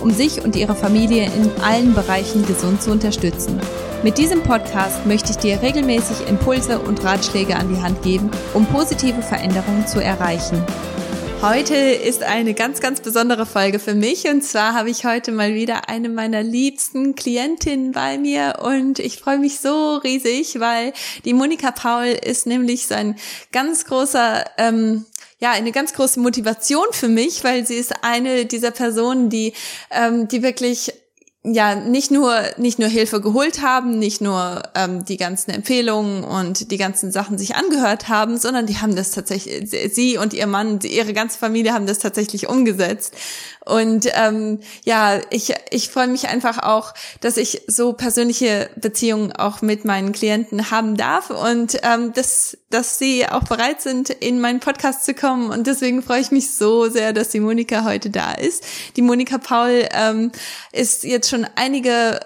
um sich und ihre Familie in allen Bereichen gesund zu unterstützen. Mit diesem Podcast möchte ich dir regelmäßig Impulse und Ratschläge an die Hand geben, um positive Veränderungen zu erreichen. Heute ist eine ganz, ganz besondere Folge für mich und zwar habe ich heute mal wieder eine meiner liebsten Klientinnen bei mir und ich freue mich so riesig, weil die Monika Paul ist nämlich so ein ganz großer ähm, ja eine ganz große Motivation für mich, weil sie ist eine dieser Personen, die ähm, die wirklich ja nicht nur nicht nur Hilfe geholt haben, nicht nur ähm, die ganzen Empfehlungen und die ganzen Sachen sich angehört haben, sondern die haben das tatsächlich sie und ihr Mann, ihre ganze Familie haben das tatsächlich umgesetzt. Und ähm, ja, ich ich freue mich einfach auch, dass ich so persönliche Beziehungen auch mit meinen Klienten haben darf und ähm, dass dass sie auch bereit sind, in meinen Podcast zu kommen. Und deswegen freue ich mich so sehr, dass die Monika heute da ist. Die Monika Paul ähm, ist jetzt schon einige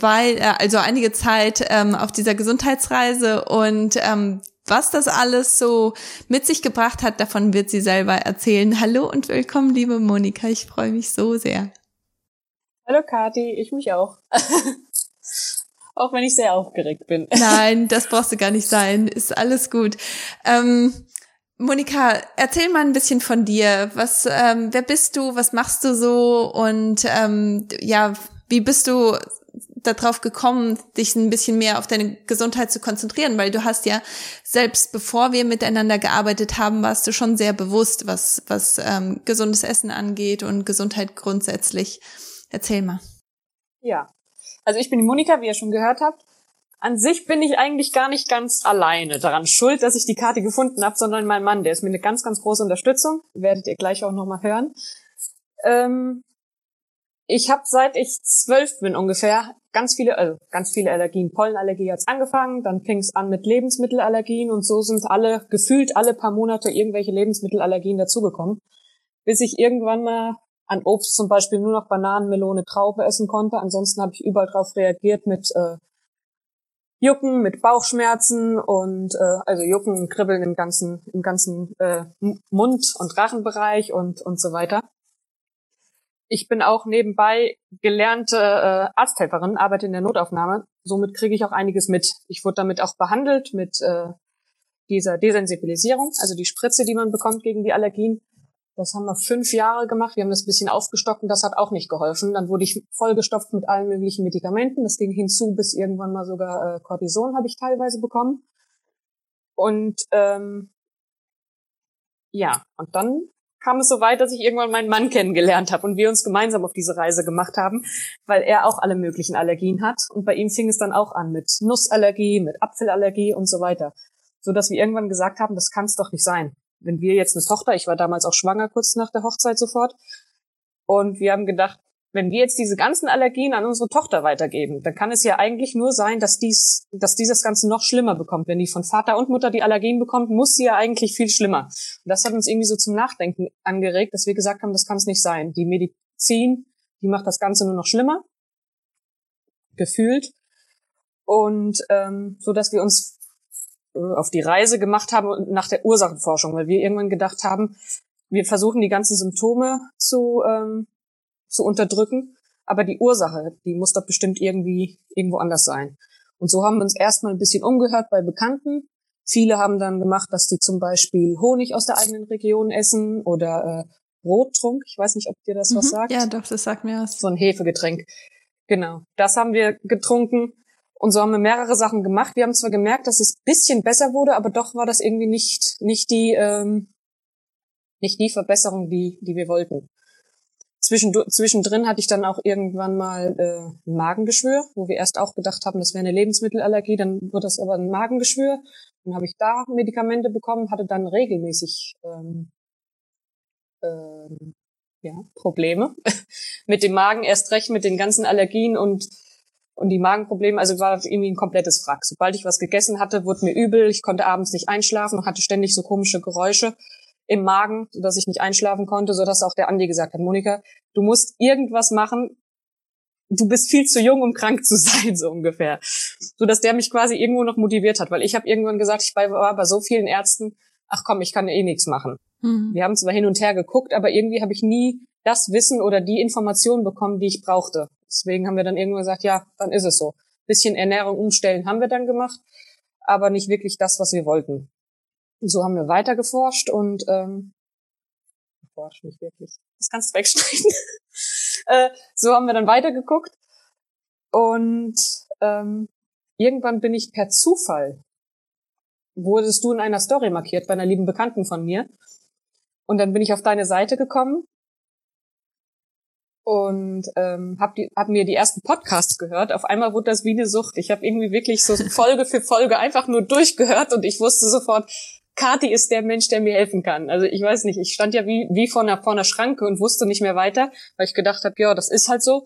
weil äh, also einige Zeit ähm, auf dieser Gesundheitsreise und ähm, was das alles so mit sich gebracht hat, davon wird sie selber erzählen. Hallo und willkommen, liebe Monika. Ich freue mich so sehr. Hallo Kati, ich mich auch. auch wenn ich sehr aufgeregt bin. Nein, das brauchst du gar nicht sein. Ist alles gut. Ähm, Monika, erzähl mal ein bisschen von dir. Was, ähm, wer bist du? Was machst du so? Und ähm, ja, wie bist du darauf gekommen, dich ein bisschen mehr auf deine Gesundheit zu konzentrieren? Weil du hast ja selbst bevor wir miteinander gearbeitet haben, warst du schon sehr bewusst, was, was ähm, gesundes Essen angeht und Gesundheit grundsätzlich. Erzähl mal. Ja, also ich bin die Monika, wie ihr schon gehört habt. An sich bin ich eigentlich gar nicht ganz alleine daran schuld, dass ich die Karte gefunden habe, sondern mein Mann, der ist mir eine ganz, ganz große Unterstützung. Werdet ihr gleich auch nochmal hören. Ähm, ich habe seit ich zwölf bin ungefähr ganz viele, also ganz viele Allergien. Pollenallergie hat's angefangen, dann fing es an mit Lebensmittelallergien und so sind alle, gefühlt alle paar Monate irgendwelche Lebensmittelallergien dazugekommen. Bis ich irgendwann mal an Obst zum Beispiel nur noch Bananen, Melone, Traube essen konnte. Ansonsten habe ich überall drauf reagiert mit äh, Jucken, mit Bauchschmerzen und äh, also Jucken und Kribbeln im ganzen, im ganzen äh, Mund- und Rachenbereich und und so weiter. Ich bin auch nebenbei gelernte äh, Arzthelferin, arbeite in der Notaufnahme. Somit kriege ich auch einiges mit. Ich wurde damit auch behandelt mit äh, dieser Desensibilisierung, also die Spritze, die man bekommt gegen die Allergien. Das haben wir fünf Jahre gemacht. Wir haben das ein bisschen aufgestockt und das hat auch nicht geholfen. Dann wurde ich vollgestopft mit allen möglichen Medikamenten. Das ging hinzu, bis irgendwann mal sogar äh, Cortison habe ich teilweise bekommen. Und ähm, ja, und dann kam es so weit, dass ich irgendwann meinen Mann kennengelernt habe und wir uns gemeinsam auf diese Reise gemacht haben, weil er auch alle möglichen Allergien hat. Und bei ihm fing es dann auch an mit Nussallergie, mit Apfelallergie und so weiter. So dass wir irgendwann gesagt haben, das kann es doch nicht sein. Wenn wir jetzt eine Tochter, ich war damals auch schwanger kurz nach der Hochzeit sofort, und wir haben gedacht, wenn wir jetzt diese ganzen Allergien an unsere Tochter weitergeben, dann kann es ja eigentlich nur sein, dass dies, dass dieses Ganze noch schlimmer bekommt. Wenn die von Vater und Mutter die Allergien bekommt, muss sie ja eigentlich viel schlimmer. Und das hat uns irgendwie so zum Nachdenken angeregt, dass wir gesagt haben, das kann es nicht sein. Die Medizin, die macht das Ganze nur noch schlimmer, gefühlt. Und ähm, so dass wir uns äh, auf die Reise gemacht haben nach der Ursachenforschung, weil wir irgendwann gedacht haben, wir versuchen die ganzen Symptome zu ähm, zu unterdrücken. Aber die Ursache, die muss doch bestimmt irgendwie irgendwo anders sein. Und so haben wir uns erstmal ein bisschen umgehört bei Bekannten. Viele haben dann gemacht, dass die zum Beispiel Honig aus der eigenen Region essen oder äh, Brottrunk. Ich weiß nicht, ob dir das mhm. was sagt. Ja, doch, das sagt mir was. So ein Hefegetränk. Genau. Das haben wir getrunken. Und so haben wir mehrere Sachen gemacht. Wir haben zwar gemerkt, dass es bisschen besser wurde, aber doch war das irgendwie nicht, nicht die, ähm, nicht die Verbesserung, die, die wir wollten. Zwischendrin hatte ich dann auch irgendwann mal äh, ein Magengeschwür, wo wir erst auch gedacht haben, das wäre eine Lebensmittelallergie, dann wurde das aber ein Magengeschwür. Dann habe ich da Medikamente bekommen, hatte dann regelmäßig ähm, ähm, ja, Probleme mit dem Magen, erst recht mit den ganzen Allergien und und die Magenprobleme, also war irgendwie ein komplettes Wrack. Sobald ich was gegessen hatte, wurde mir übel, ich konnte abends nicht einschlafen und hatte ständig so komische Geräusche im Magen, sodass ich nicht einschlafen konnte, sodass auch der Andi gesagt hat, Monika, du musst irgendwas machen, du bist viel zu jung, um krank zu sein, so ungefähr. So dass der mich quasi irgendwo noch motiviert hat, weil ich habe irgendwann gesagt, ich war bei so vielen Ärzten, ach komm, ich kann eh nichts machen. Mhm. Wir haben zwar hin und her geguckt, aber irgendwie habe ich nie das Wissen oder die Informationen bekommen, die ich brauchte. Deswegen haben wir dann irgendwann gesagt, ja, dann ist es so. Bisschen Ernährung umstellen haben wir dann gemacht, aber nicht wirklich das, was wir wollten. So haben wir weiter geforscht und ähm, geforscht nicht wirklich. Das kannst du wegstreichen. äh, so haben wir dann weitergeguckt und ähm, irgendwann bin ich per Zufall wurdest du in einer Story markiert bei einer lieben Bekannten von mir. Und dann bin ich auf deine Seite gekommen und ähm, hab, die, hab mir die ersten Podcasts gehört. Auf einmal wurde das wie eine Sucht. Ich habe irgendwie wirklich so Folge für Folge einfach nur durchgehört und ich wusste sofort, Kati ist der Mensch, der mir helfen kann. Also ich weiß nicht, ich stand ja wie, wie vor, einer, vor einer Schranke und wusste nicht mehr weiter, weil ich gedacht habe, ja, das ist halt so.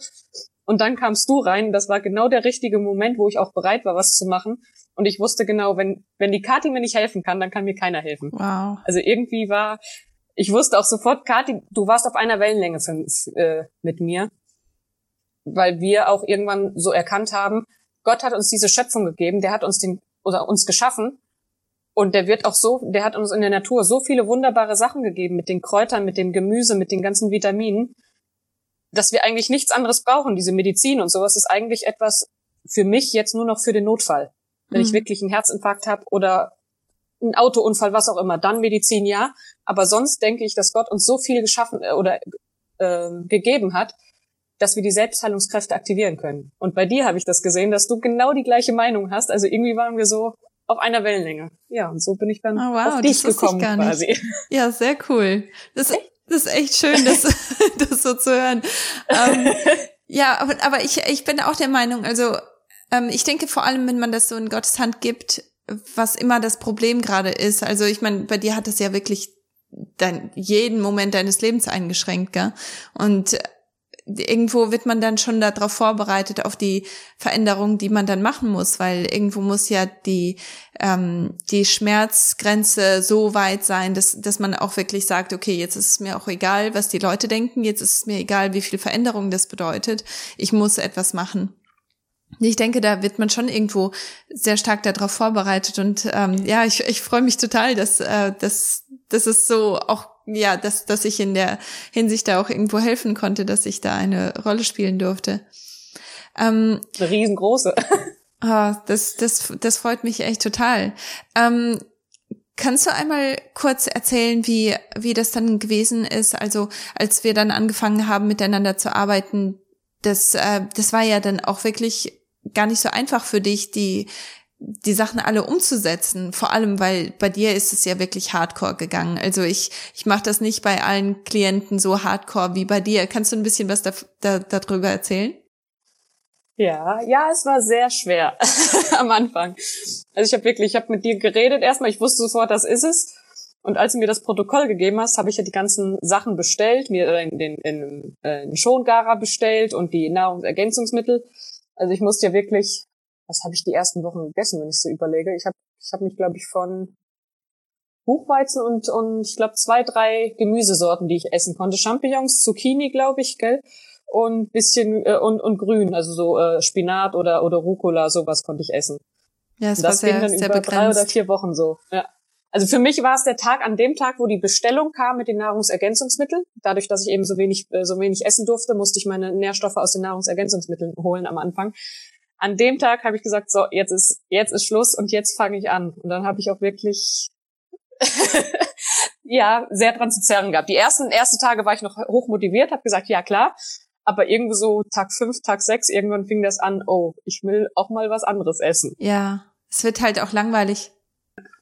Und dann kamst du rein. Das war genau der richtige Moment, wo ich auch bereit war, was zu machen. Und ich wusste genau, wenn, wenn die Kati mir nicht helfen kann, dann kann mir keiner helfen. Wow. Also irgendwie war, ich wusste auch sofort, Kathi, du warst auf einer Wellenlänge für, äh, mit mir, weil wir auch irgendwann so erkannt haben, Gott hat uns diese Schöpfung gegeben, der hat uns den oder uns geschaffen und der wird auch so, der hat uns in der Natur so viele wunderbare Sachen gegeben mit den Kräutern, mit dem Gemüse, mit den ganzen Vitaminen, dass wir eigentlich nichts anderes brauchen. Diese Medizin und sowas ist eigentlich etwas für mich jetzt nur noch für den Notfall. Wenn mhm. ich wirklich einen Herzinfarkt habe oder ein Autounfall, was auch immer, dann Medizin ja. Aber sonst denke ich, dass Gott uns so viel geschaffen äh, oder äh, gegeben hat, dass wir die Selbstheilungskräfte aktivieren können. Und bei dir habe ich das gesehen, dass du genau die gleiche Meinung hast. Also irgendwie waren wir so auf einer Wellenlänge. Ja, und so bin ich dann oh, wow, auf dich gekommen quasi. Ja, sehr cool. Das, das ist echt schön, das, das so zu hören. Ähm, ja, aber, aber ich, ich bin auch der Meinung, also ähm, ich denke vor allem, wenn man das so in Gottes Hand gibt, was immer das Problem gerade ist. Also ich meine, bei dir hat das ja wirklich dein, jeden Moment deines Lebens eingeschränkt, gell? Und irgendwo wird man dann schon darauf vorbereitet, auf die Veränderung, die man dann machen muss, weil irgendwo muss ja die, ähm, die Schmerzgrenze so weit sein, dass, dass man auch wirklich sagt, okay, jetzt ist es mir auch egal, was die Leute denken, jetzt ist es mir egal, wie viel Veränderung das bedeutet, ich muss etwas machen. Ich denke, da wird man schon irgendwo sehr stark darauf vorbereitet und ähm, ja, ich, ich freue mich total, dass, äh, dass, dass es so auch ja, dass, dass ich in der Hinsicht da auch irgendwo helfen konnte, dass ich da eine Rolle spielen durfte. Ähm, eine riesengroße. Oh, das, das, das freut mich echt total. Ähm, Kannst du einmal kurz erzählen, wie, wie das dann gewesen ist? Also, als wir dann angefangen haben, miteinander zu arbeiten, das, äh, das war ja dann auch wirklich gar nicht so einfach für dich, die, die Sachen alle umzusetzen. Vor allem, weil bei dir ist es ja wirklich hardcore gegangen. Also ich, ich mache das nicht bei allen Klienten so hardcore wie bei dir. Kannst du ein bisschen was da, da, darüber erzählen? Ja, ja, es war sehr schwer am Anfang. Also ich habe wirklich, ich habe mit dir geredet erstmal, ich wusste sofort, das ist es. Und als du mir das Protokoll gegeben hast, habe ich ja die ganzen Sachen bestellt, mir den, den, den, äh, den Schongara bestellt und die Nahrungsergänzungsmittel. Also ich musste ja wirklich, was habe ich die ersten Wochen gegessen, wenn ich so überlege? Ich habe ich hab mich, glaube ich, von Buchweizen und, und ich glaube zwei, drei Gemüsesorten, die ich essen konnte. Champignons, Zucchini, glaube ich, gell? Und bisschen äh, und, und Grün, also so äh, Spinat oder, oder Rucola, sowas konnte ich essen. Ja, es das war sehr, ging dann sehr über begrenzt. drei oder vier Wochen so. Ja. Also für mich war es der Tag an dem Tag, wo die Bestellung kam mit den Nahrungsergänzungsmitteln. Dadurch, dass ich eben so wenig, äh, so wenig essen durfte, musste ich meine Nährstoffe aus den Nahrungsergänzungsmitteln holen am Anfang. An dem Tag habe ich gesagt, so jetzt ist jetzt ist Schluss und jetzt fange ich an. Und dann habe ich auch wirklich ja sehr dran zu zerren gehabt. Die ersten erste Tage war ich noch hoch motiviert, habe gesagt, ja klar. Aber irgendwie so Tag fünf, Tag sechs, irgendwann fing das an, oh, ich will auch mal was anderes essen. Ja, es wird halt auch langweilig.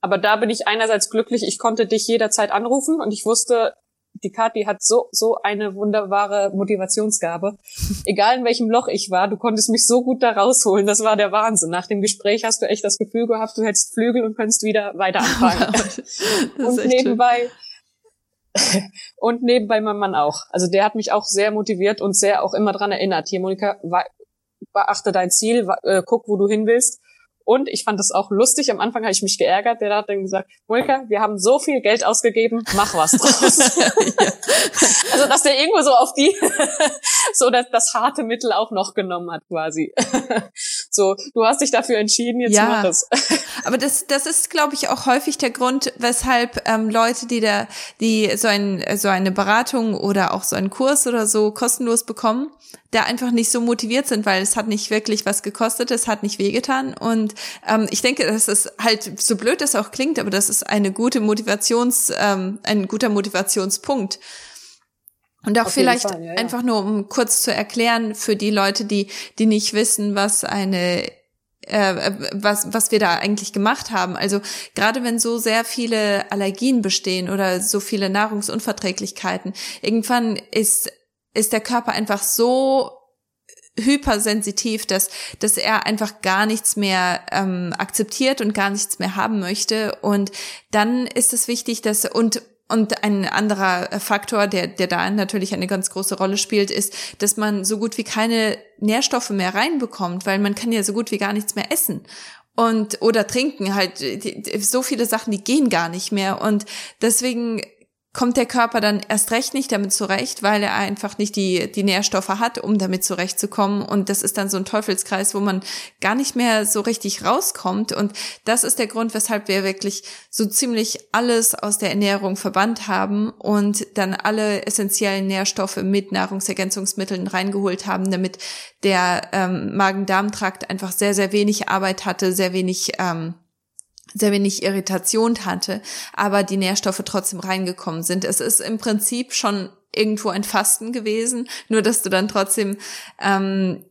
Aber da bin ich einerseits glücklich, ich konnte dich jederzeit anrufen und ich wusste, die Kathi hat so, so eine wunderbare Motivationsgabe. Egal in welchem Loch ich war, du konntest mich so gut da rausholen. Das war der Wahnsinn. Nach dem Gespräch hast du echt das Gefühl gehabt, du hättest Flügel und könntest wieder weiter anfangen. und nebenbei, und nebenbei mein Mann auch. Also der hat mich auch sehr motiviert und sehr auch immer dran erinnert. Hier, Monika, beachte dein Ziel, äh, guck, wo du hin willst. Und ich fand das auch lustig. Am Anfang habe ich mich geärgert. Der hat dann gesagt, Mulka, wir haben so viel Geld ausgegeben, mach was draus. also, dass der irgendwo so auf die, so das, das harte Mittel auch noch genommen hat quasi. So, du hast dich dafür entschieden, jetzt ja, mach es. aber das, das ist, glaube ich, auch häufig der Grund, weshalb ähm, Leute, die da, die so ein, so eine Beratung oder auch so einen Kurs oder so kostenlos bekommen, da einfach nicht so motiviert sind, weil es hat nicht wirklich was gekostet, es hat nicht wehgetan. Und ähm, ich denke, dass es halt, so blöd es auch klingt, aber das ist eine gute Motivations, ähm, ein guter Motivationspunkt. Und auch Auf vielleicht Fall, ja, ja. einfach nur, um kurz zu erklären für die Leute, die, die nicht wissen, was eine äh, was, was wir da eigentlich gemacht haben. Also gerade wenn so sehr viele Allergien bestehen oder so viele Nahrungsunverträglichkeiten, irgendwann ist ist der Körper einfach so hypersensitiv, dass, dass er einfach gar nichts mehr ähm, akzeptiert und gar nichts mehr haben möchte. Und dann ist es wichtig, dass und und ein anderer Faktor, der, der da natürlich eine ganz große Rolle spielt, ist, dass man so gut wie keine Nährstoffe mehr reinbekommt, weil man kann ja so gut wie gar nichts mehr essen. Und oder trinken halt so viele Sachen, die gehen gar nicht mehr. Und deswegen kommt der Körper dann erst recht nicht damit zurecht, weil er einfach nicht die, die Nährstoffe hat, um damit zurechtzukommen. Und das ist dann so ein Teufelskreis, wo man gar nicht mehr so richtig rauskommt. Und das ist der Grund, weshalb wir wirklich so ziemlich alles aus der Ernährung verbannt haben und dann alle essentiellen Nährstoffe mit Nahrungsergänzungsmitteln reingeholt haben, damit der ähm, Magen-Darm-Trakt einfach sehr, sehr wenig Arbeit hatte, sehr wenig ähm, sehr wenig Irritation hatte, aber die Nährstoffe trotzdem reingekommen sind. Es ist im Prinzip schon irgendwo ein Fasten gewesen, nur dass du dann trotzdem ähm,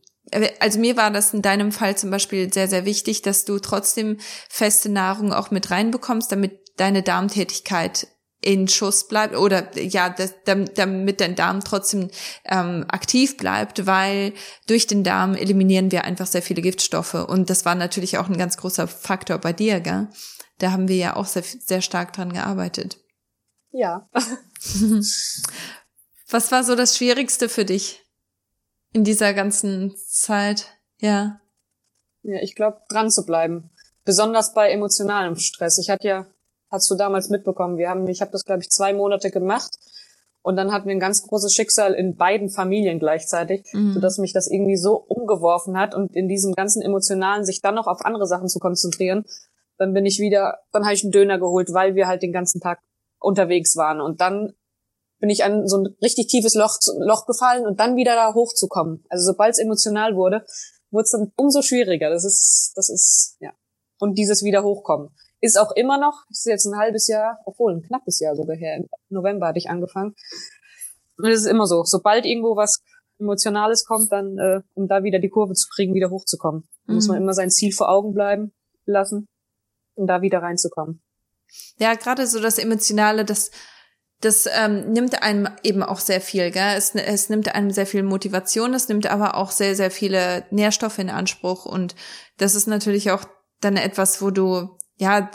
also mir war das in deinem Fall zum Beispiel sehr, sehr wichtig, dass du trotzdem feste Nahrung auch mit reinbekommst, damit deine Darmtätigkeit in Schuss bleibt oder ja, das, damit dein Darm trotzdem ähm, aktiv bleibt, weil durch den Darm eliminieren wir einfach sehr viele Giftstoffe und das war natürlich auch ein ganz großer Faktor bei dir, gell? Da haben wir ja auch sehr, sehr stark dran gearbeitet. Ja. Was war so das Schwierigste für dich in dieser ganzen Zeit? Ja. Ja, ich glaube, dran zu bleiben. Besonders bei emotionalem Stress. Ich hatte ja hast du damals mitbekommen. Wir haben, ich habe das glaube ich zwei Monate gemacht und dann hatten wir ein ganz großes Schicksal in beiden Familien gleichzeitig, mhm. sodass mich das irgendwie so umgeworfen hat und in diesem ganzen emotionalen sich dann noch auf andere Sachen zu konzentrieren. Dann bin ich wieder, dann habe ich einen Döner geholt, weil wir halt den ganzen Tag unterwegs waren und dann bin ich an so ein richtig tiefes Loch, Loch gefallen und dann wieder da hochzukommen. Also sobald es emotional wurde, wurde es dann umso schwieriger. Das ist, das ist, ja. Und dieses wieder hochkommen. Ist auch immer noch, ist jetzt ein halbes Jahr, obwohl ein knappes Jahr sogar her. Im November hatte ich angefangen. Und es ist immer so, sobald irgendwo was Emotionales kommt, dann, äh, um da wieder die Kurve zu kriegen, wieder hochzukommen. Mhm. Muss man immer sein Ziel vor Augen bleiben lassen, um da wieder reinzukommen. Ja, gerade so das Emotionale, das das ähm, nimmt einem eben auch sehr viel, gell? Es, es nimmt einem sehr viel Motivation, es nimmt aber auch sehr, sehr viele Nährstoffe in Anspruch und das ist natürlich auch dann etwas, wo du ja,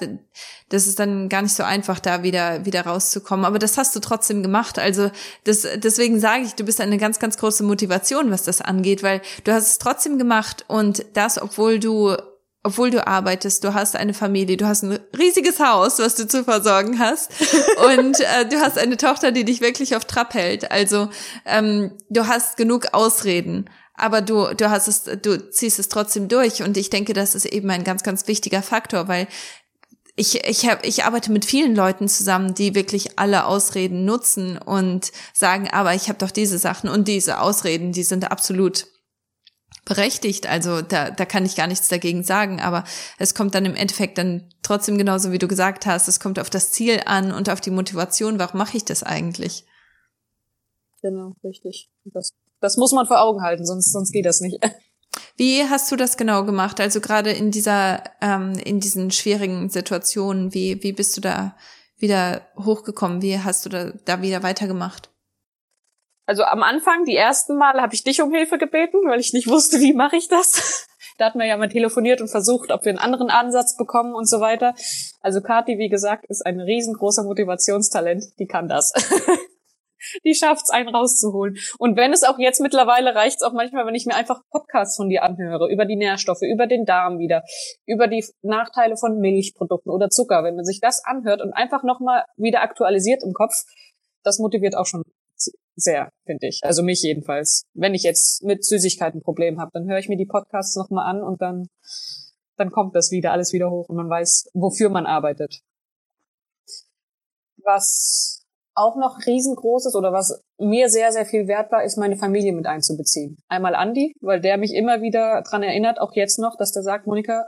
das ist dann gar nicht so einfach, da wieder, wieder rauszukommen. Aber das hast du trotzdem gemacht. Also das, deswegen sage ich, du bist eine ganz, ganz große Motivation, was das angeht, weil du hast es trotzdem gemacht und das, obwohl du obwohl du arbeitest, du hast eine Familie, du hast ein riesiges Haus, was du zu versorgen hast und äh, du hast eine Tochter, die dich wirklich auf Trab hält. Also ähm, du hast genug Ausreden aber du, du hast es, du ziehst es trotzdem durch. Und ich denke, das ist eben ein ganz, ganz wichtiger Faktor, weil ich, ich, hab, ich arbeite mit vielen Leuten zusammen, die wirklich alle Ausreden nutzen und sagen, aber ich habe doch diese Sachen und diese Ausreden, die sind absolut berechtigt. Also da, da kann ich gar nichts dagegen sagen. Aber es kommt dann im Endeffekt dann trotzdem genauso, wie du gesagt hast, es kommt auf das Ziel an und auf die Motivation. Warum mache ich das eigentlich? Genau, richtig. Das Das muss man vor Augen halten, sonst, sonst geht das nicht. Wie hast du das genau gemacht? Also gerade in dieser, ähm, in diesen schwierigen Situationen, wie, wie bist du da wieder hochgekommen? Wie hast du da, da wieder weitergemacht? Also am Anfang, die ersten Male, habe ich dich um Hilfe gebeten, weil ich nicht wusste, wie mache ich das. da hatten wir ja mal telefoniert und versucht, ob wir einen anderen Ansatz bekommen und so weiter. Also Kathi, wie gesagt, ist ein riesengroßer Motivationstalent. Die kann das. die schafft's, einen rauszuholen. Und wenn es auch jetzt mittlerweile reicht's auch manchmal, wenn ich mir einfach Podcasts von dir anhöre, über die Nährstoffe, über den Darm wieder, über die Nachteile von Milchprodukten oder Zucker. Wenn man sich das anhört und einfach nochmal wieder aktualisiert im Kopf, das motiviert auch schon sehr, finde ich. Also mich jedenfalls. Wenn ich jetzt mit Süßigkeiten ein Problem habe, dann höre ich mir die Podcasts nochmal an und dann, dann kommt das wieder, alles wieder hoch und man weiß, wofür man arbeitet. Was auch noch riesengroß ist oder was mir sehr, sehr viel wert war, ist meine Familie mit einzubeziehen. Einmal Andi, weil der mich immer wieder dran erinnert, auch jetzt noch, dass der sagt, Monika,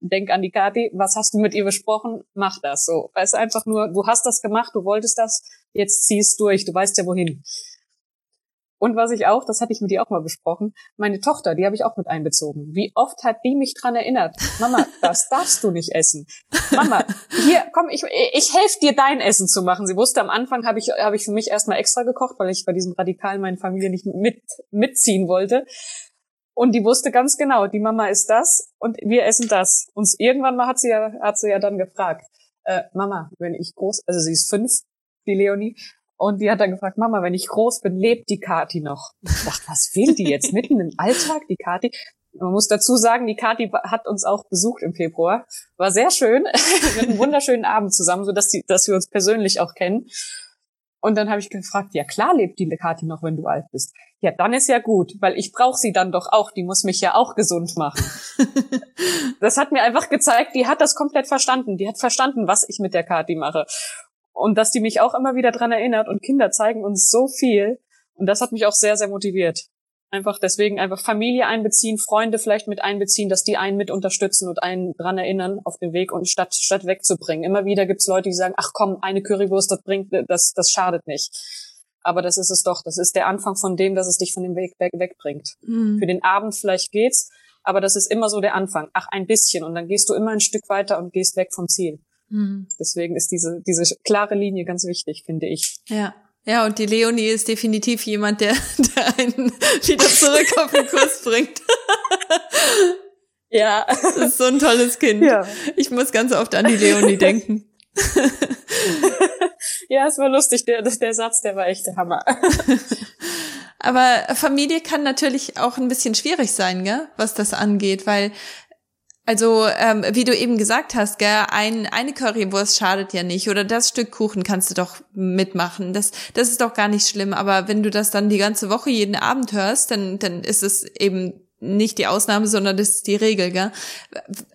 denk an die Kathi, was hast du mit ihr besprochen? Mach das so. Weißt einfach nur, du hast das gemacht, du wolltest das, jetzt ziehst durch, du weißt ja wohin. Und was ich auch, das hatte ich mit dir auch mal besprochen, meine Tochter, die habe ich auch mit einbezogen. Wie oft hat die mich dran erinnert, Mama, das darfst du nicht essen. Mama, hier, komm, ich, ich helfe dir, dein Essen zu machen. Sie wusste, am Anfang habe ich, habe ich für mich erstmal extra gekocht, weil ich bei diesem Radikalen meine Familie nicht mit, mitziehen wollte. Und die wusste ganz genau, die Mama ist das und wir essen das. Und irgendwann mal hat sie ja, hat sie ja dann gefragt, äh, Mama, wenn ich groß, also sie ist fünf, die Leonie, und die hat dann gefragt, Mama, wenn ich groß bin, lebt die Kati noch? Ich dachte, was will die jetzt mitten im Alltag, die Kati? Man muss dazu sagen, die Kati hat uns auch besucht im Februar. War sehr schön. wir hatten einen wunderschönen Abend zusammen, so dass, die, dass wir uns persönlich auch kennen. Und dann habe ich gefragt, ja klar lebt die Kati noch, wenn du alt bist. Ja, dann ist ja gut, weil ich brauche sie dann doch auch. Die muss mich ja auch gesund machen. das hat mir einfach gezeigt, die hat das komplett verstanden. Die hat verstanden, was ich mit der Kati mache und dass die mich auch immer wieder dran erinnert und Kinder zeigen uns so viel und das hat mich auch sehr, sehr motiviert. Einfach deswegen einfach Familie einbeziehen, Freunde vielleicht mit einbeziehen, dass die einen mit unterstützen und einen dran erinnern auf dem Weg und statt, statt wegzubringen. Immer wieder gibt's Leute, die sagen, ach komm, eine Currywurst, das bringt, das, das schadet nicht. Aber das ist es doch. Das ist der Anfang von dem, dass es dich von dem Weg weg, wegbringt. Mhm. Für den Abend vielleicht geht's, aber das ist immer so der Anfang. Ach, ein bisschen. Und dann gehst du immer ein Stück weiter und gehst weg vom Ziel. Mhm. Deswegen ist diese, diese klare Linie ganz wichtig, finde ich. Ja. Ja, und die Leonie ist definitiv jemand, der, der einen wieder zurück auf den Kurs bringt. Ja. Das ist so ein tolles Kind. Ja. Ich muss ganz oft an die Leonie denken. ja, es war lustig, der, der Satz, der war echt der Hammer. Aber Familie kann natürlich auch ein bisschen schwierig sein, gell, was das angeht, weil also, ähm, wie du eben gesagt hast, gell, ein, eine Currywurst schadet ja nicht oder das Stück Kuchen kannst du doch mitmachen. Das, das ist doch gar nicht schlimm. Aber wenn du das dann die ganze Woche jeden Abend hörst, dann, dann ist es eben nicht die Ausnahme, sondern das ist die Regel, gell?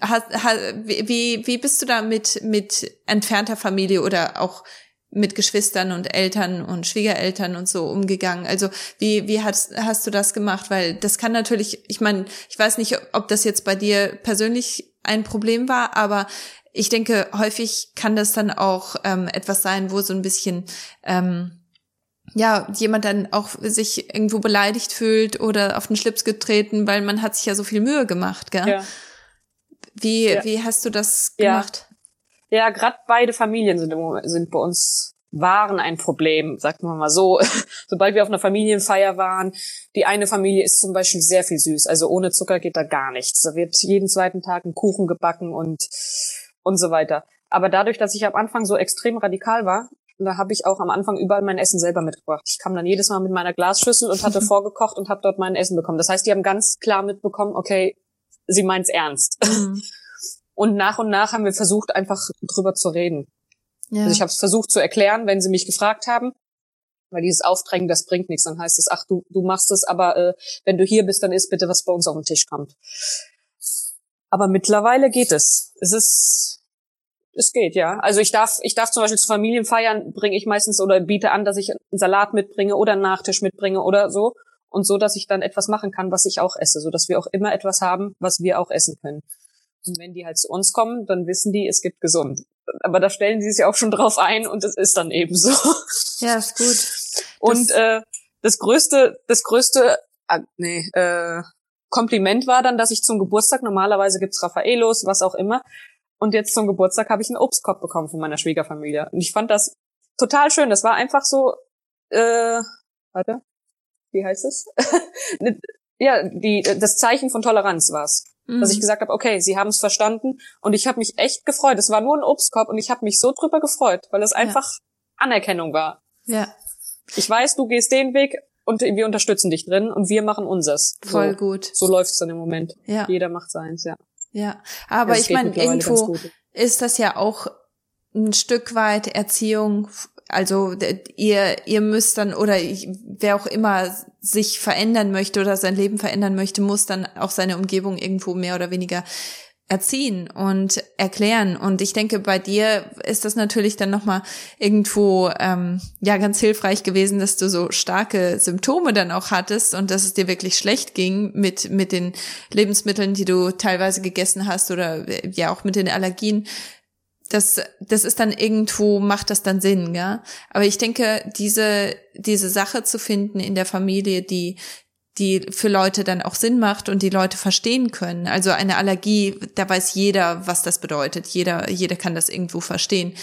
Hast, hast, wie, wie bist du da mit, mit entfernter Familie oder auch mit Geschwistern und Eltern und Schwiegereltern und so umgegangen? Also wie, wie hast, hast du das gemacht? Weil das kann natürlich, ich meine, ich weiß nicht, ob das jetzt bei dir persönlich ein Problem war, aber ich denke, häufig kann das dann auch ähm, etwas sein, wo so ein bisschen ähm, ja, jemand dann auch sich irgendwo beleidigt fühlt oder auf den Schlips getreten, weil man hat sich ja so viel Mühe gemacht, gell? Ja. Wie, ja. wie hast du das gemacht? Ja, gerade beide Familien sind, sind bei uns waren ein Problem, sagt man mal so. Sobald wir auf einer Familienfeier waren, die eine Familie ist zum Beispiel sehr viel süß. Also ohne Zucker geht da gar nichts. Da wird jeden zweiten Tag ein Kuchen gebacken und, und so weiter. Aber dadurch, dass ich am Anfang so extrem radikal war, da habe ich auch am Anfang überall mein Essen selber mitgebracht. Ich kam dann jedes Mal mit meiner Glasschüssel und hatte vorgekocht und habe dort mein Essen bekommen. Das heißt, die haben ganz klar mitbekommen, okay, sie meint's ernst. Mhm. Und nach und nach haben wir versucht, einfach drüber zu reden. Ja. Also ich habe es versucht zu erklären, wenn sie mich gefragt haben, weil dieses Aufdrängen, das bringt nichts. Dann heißt es, ach, du, du machst es, aber äh, wenn du hier bist, dann isst bitte, was bei uns auf den Tisch kommt. Aber mittlerweile geht es. Es ist, es geht, ja. Also ich darf, ich darf zum Beispiel zu Familienfeiern bringe ich meistens oder biete an, dass ich einen Salat mitbringe oder einen Nachtisch mitbringe oder so. Und so, dass ich dann etwas machen kann, was ich auch esse, so dass wir auch immer etwas haben, was wir auch essen können. Und wenn die halt zu uns kommen, dann wissen die, es gibt gesund. Aber da stellen sie sich auch schon drauf ein und es ist dann eben so. Ja, ist gut. Und äh, das größte, das größte, äh, nee, äh, Kompliment war dann, dass ich zum Geburtstag, normalerweise gibt's Raffaelos, was auch immer, und jetzt zum Geburtstag habe ich einen Obstkorb bekommen von meiner Schwiegerfamilie. Und ich fand das total schön. Das war einfach so, äh, warte, wie heißt es? ja, die, das Zeichen von Toleranz war's. Mhm. Dass ich gesagt habe, okay, sie haben es verstanden und ich habe mich echt gefreut. Es war nur ein Obstkorb und ich habe mich so drüber gefreut, weil es einfach ja. Anerkennung war. Ja. Ich weiß, du gehst den Weg und wir unterstützen dich drin und wir machen unseres. Voll so, gut. So läuft's dann im Moment. Ja. Jeder macht seins, ja. Ja, aber ja, ich meine, irgendwo ist das ja auch ein Stück weit Erziehung. Also ihr ihr müsst dann oder ich, wer auch immer sich verändern möchte oder sein Leben verändern möchte, muss dann auch seine Umgebung irgendwo mehr oder weniger erziehen und erklären. Und ich denke, bei dir ist das natürlich dann nochmal irgendwo ähm, ja ganz hilfreich gewesen, dass du so starke Symptome dann auch hattest und dass es dir wirklich schlecht ging mit, mit den Lebensmitteln, die du teilweise gegessen hast oder ja auch mit den Allergien. Das, das ist dann irgendwo, macht das dann Sinn, ja. Aber ich denke, diese, diese Sache zu finden in der Familie, die die für Leute dann auch Sinn macht und die Leute verstehen können. Also eine Allergie, da weiß jeder, was das bedeutet. Jeder, jeder kann das irgendwo verstehen.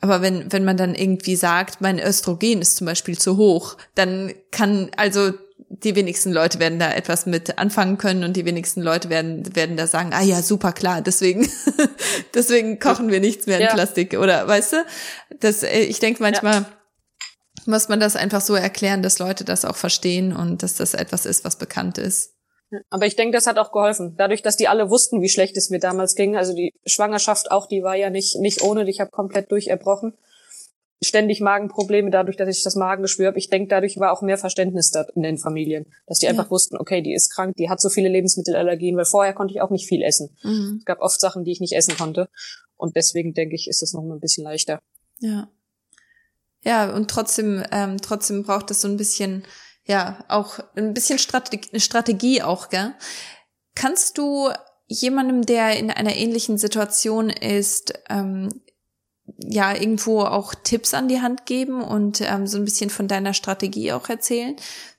Aber wenn, wenn man dann irgendwie sagt, mein Östrogen ist zum Beispiel zu hoch, dann kann, also die wenigsten Leute werden da etwas mit anfangen können und die wenigsten Leute werden, werden da sagen, ah ja, super klar, deswegen, deswegen kochen wir nichts mehr in ja. Plastik oder, weißt du? Das, äh, ich denke manchmal, ja muss man das einfach so erklären, dass Leute das auch verstehen und dass das etwas ist, was bekannt ist. Aber ich denke, das hat auch geholfen. Dadurch, dass die alle wussten, wie schlecht es mir damals ging. Also die Schwangerschaft auch, die war ja nicht, nicht ohne. Ich habe komplett durcherbrochen. Ständig Magenprobleme, dadurch, dass ich das Magengeschwür habe. Ich denke, dadurch war auch mehr Verständnis da in den Familien. Dass die ja. einfach wussten, okay, die ist krank, die hat so viele Lebensmittelallergien, weil vorher konnte ich auch nicht viel essen. Mhm. Es gab oft Sachen, die ich nicht essen konnte. Und deswegen denke ich, ist das noch ein bisschen leichter. Ja. Ja, und trotzdem, ähm, trotzdem braucht es so ein bisschen, ja, auch ein bisschen Strategie, Strategie auch, gell? Kannst du jemandem, der in einer ähnlichen Situation ist, ähm, ja, irgendwo auch Tipps an die Hand geben und ähm, so ein bisschen von deiner Strategie auch erzählen?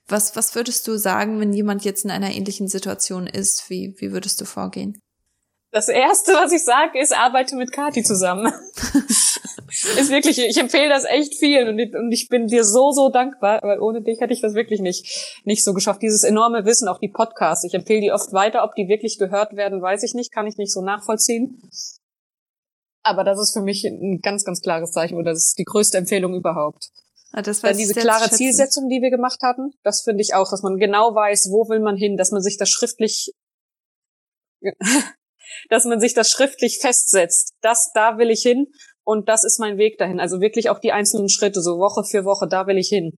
Was, was würdest du sagen, wenn jemand jetzt in einer ähnlichen Situation ist? Wie, wie würdest du vorgehen? Das erste, was ich sage, ist, arbeite mit Kati zusammen. ist wirklich, ich empfehle das echt viel und ich, und ich bin dir so, so dankbar, weil ohne dich hätte ich das wirklich nicht, nicht so geschafft. Dieses enorme Wissen, auch die Podcasts. Ich empfehle die oft weiter. Ob die wirklich gehört werden, weiß ich nicht, kann ich nicht so nachvollziehen. Aber das ist für mich ein ganz, ganz klares Zeichen oder das ist die größte Empfehlung überhaupt. Ah, das Dann diese klare Zielsetzung, die wir gemacht hatten, das finde ich auch, dass man genau weiß, wo will man hin, dass man sich das schriftlich dass man sich das schriftlich festsetzt. Das, da will ich hin und das ist mein Weg dahin. Also wirklich auch die einzelnen Schritte, so Woche für Woche, da will ich hin.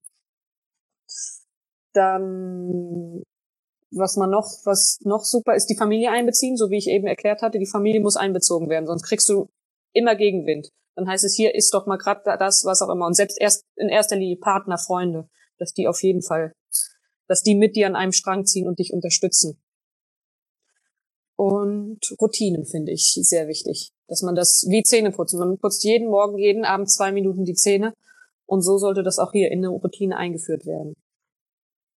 Dann, was man noch, was noch super ist, die Familie einbeziehen, so wie ich eben erklärt hatte. Die Familie muss einbezogen werden, sonst kriegst du immer Gegenwind. Dann heißt es, hier ist doch mal gerade das, was auch immer. Und selbst erst in erster Linie Partner, Freunde, dass die auf jeden Fall, dass die mit dir an einem Strang ziehen und dich unterstützen. Und Routinen finde ich sehr wichtig. Dass man das wie Zähne putzen. Man putzt jeden Morgen, jeden Abend zwei Minuten die Zähne. Und so sollte das auch hier in eine Routine eingeführt werden.